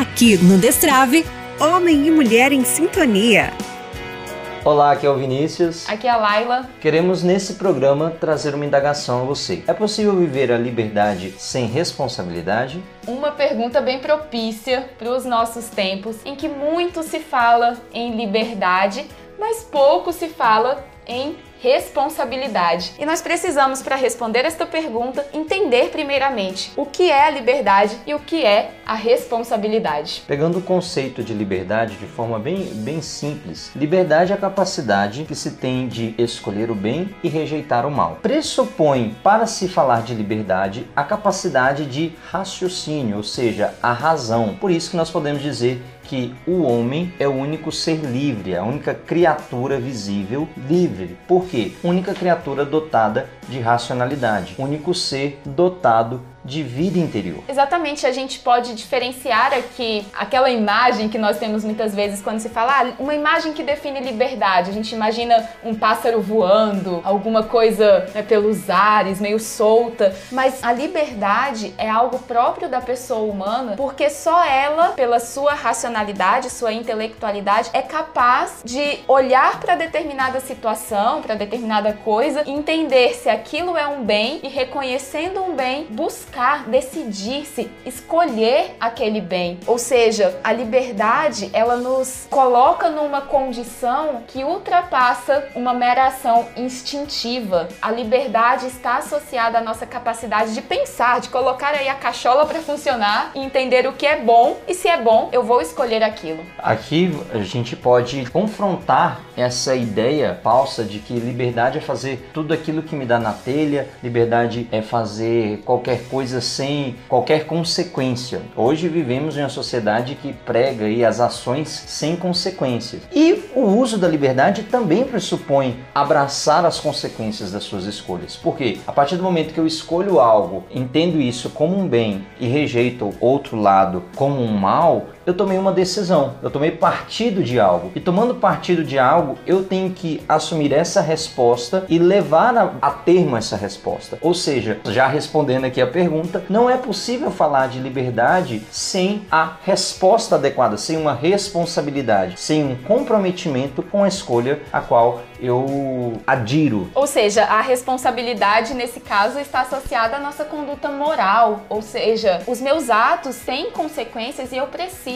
Aqui no Destrave, Homem e Mulher em Sintonia. Olá, aqui é o Vinícius. Aqui é a Laila. Queremos nesse programa trazer uma indagação a você. É possível viver a liberdade sem responsabilidade? Uma pergunta bem propícia para os nossos tempos, em que muito se fala em liberdade, mas pouco se fala em responsabilidade. E nós precisamos, para responder esta pergunta, entender primeiramente o que é a liberdade e o que é a responsabilidade. Pegando o conceito de liberdade de forma bem, bem simples, liberdade é a capacidade que se tem de escolher o bem e rejeitar o mal. Pressupõe, para se falar de liberdade, a capacidade de raciocínio, ou seja, a razão. Por isso que nós podemos dizer que o homem é o único ser livre, a única criatura visível livre. Por quê? Única criatura dotada de racionalidade, único ser dotado de vida interior. Exatamente, a gente pode diferenciar aqui aquela imagem que nós temos muitas vezes quando se fala ah, uma imagem que define liberdade. A gente imagina um pássaro voando, alguma coisa né, pelos ares, meio solta. Mas a liberdade é algo próprio da pessoa humana, porque só ela, pela sua racionalidade, sua intelectualidade, é capaz de olhar para determinada situação, para determinada coisa, entender se aquilo é um bem e reconhecendo um bem, buscar decidir-se, escolher aquele bem. Ou seja, a liberdade, ela nos coloca numa condição que ultrapassa uma mera ação instintiva. A liberdade está associada à nossa capacidade de pensar, de colocar aí a cachola para funcionar e entender o que é bom e se é bom, eu vou escolher aquilo. Aqui a gente pode confrontar essa ideia falsa de que liberdade é fazer tudo aquilo que me dá na telha, liberdade é fazer qualquer coisa coisa sem qualquer consequência. Hoje vivemos em uma sociedade que prega aí as ações sem consequências. E o uso da liberdade também pressupõe abraçar as consequências das suas escolhas. Porque a partir do momento que eu escolho algo, entendo isso como um bem e rejeito outro lado como um mal, eu tomei uma decisão, eu tomei partido de algo. E tomando partido de algo, eu tenho que assumir essa resposta e levar a, a termo essa resposta. Ou seja, já respondendo aqui a pergunta, não é possível falar de liberdade sem a resposta adequada, sem uma responsabilidade, sem um comprometimento com a escolha a qual eu adiro. Ou seja, a responsabilidade nesse caso está associada à nossa conduta moral, ou seja, os meus atos têm consequências e eu preciso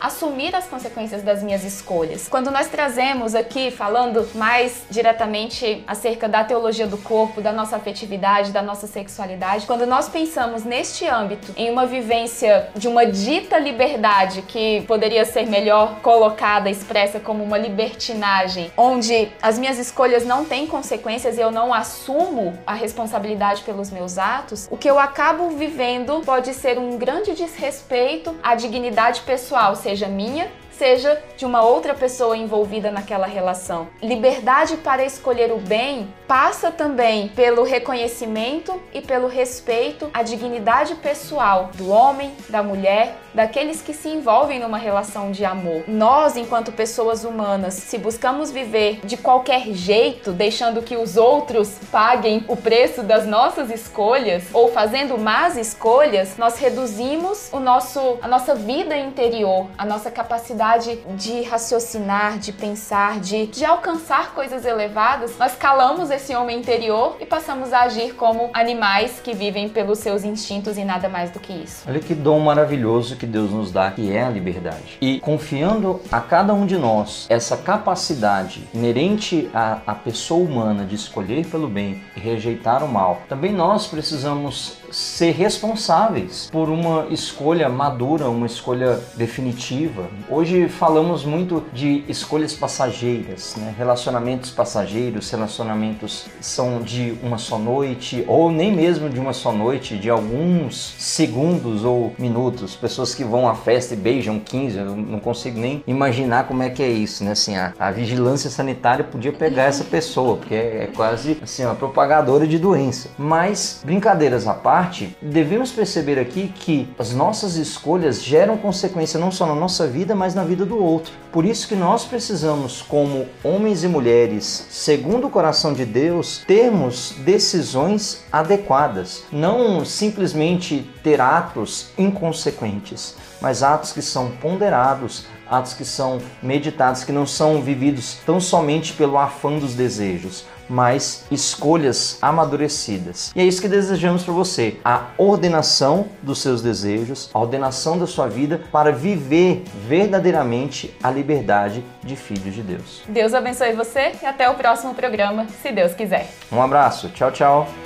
assumir as consequências das minhas escolhas. Quando nós trazemos aqui, falando mais diretamente acerca da teologia do corpo, da nossa afetividade, da nossa sexualidade, quando nós pensamos neste âmbito, em uma vivência de uma dita liberdade que poderia ser melhor colocada, expressa como uma libertinagem, onde as minhas escolhas não têm consequências e eu não assumo a responsabilidade pelos meus atos, o que eu acabo vivendo pode ser um grande desrespeito à dignidade pessoal, seja minha seja de uma outra pessoa envolvida naquela relação. Liberdade para escolher o bem passa também pelo reconhecimento e pelo respeito à dignidade pessoal do homem, da mulher, daqueles que se envolvem numa relação de amor. Nós, enquanto pessoas humanas, se buscamos viver de qualquer jeito, deixando que os outros paguem o preço das nossas escolhas ou fazendo más escolhas, nós reduzimos o nosso a nossa vida interior, a nossa capacidade capacidade de raciocinar, de pensar, de, de alcançar coisas elevadas, nós calamos esse homem interior e passamos a agir como animais que vivem pelos seus instintos e nada mais do que isso. Olha que dom maravilhoso que Deus nos dá, que é a liberdade. E confiando a cada um de nós essa capacidade inerente à, à pessoa humana de escolher pelo bem e rejeitar o mal, também nós precisamos ser responsáveis por uma escolha madura, uma escolha definitiva. Hoje falamos muito de escolhas passageiras, né? relacionamentos passageiros, relacionamentos são de uma só noite ou nem mesmo de uma só noite, de alguns segundos ou minutos. Pessoas que vão à festa e beijam 15, eu não consigo nem imaginar como é que é isso, né? Assim, a, a vigilância sanitária podia pegar essa pessoa, porque é, é quase assim, uma propagadora de doença. Mas brincadeiras à parte, parte, devemos perceber aqui que as nossas escolhas geram consequência não só na nossa vida, mas na vida do outro. Por isso que nós precisamos, como homens e mulheres, segundo o coração de Deus, termos decisões adequadas, não simplesmente ter atos inconsequentes, mas atos que são ponderados, atos que são meditados, que não são vividos tão somente pelo afã dos desejos, mas escolhas amadurecidas. E é isso que desejamos para você: a ordenação dos seus desejos, a ordenação da sua vida para viver verdadeiramente a liberdade de filhos de Deus. Deus abençoe você e até o próximo programa, se Deus quiser. Um abraço, tchau, tchau.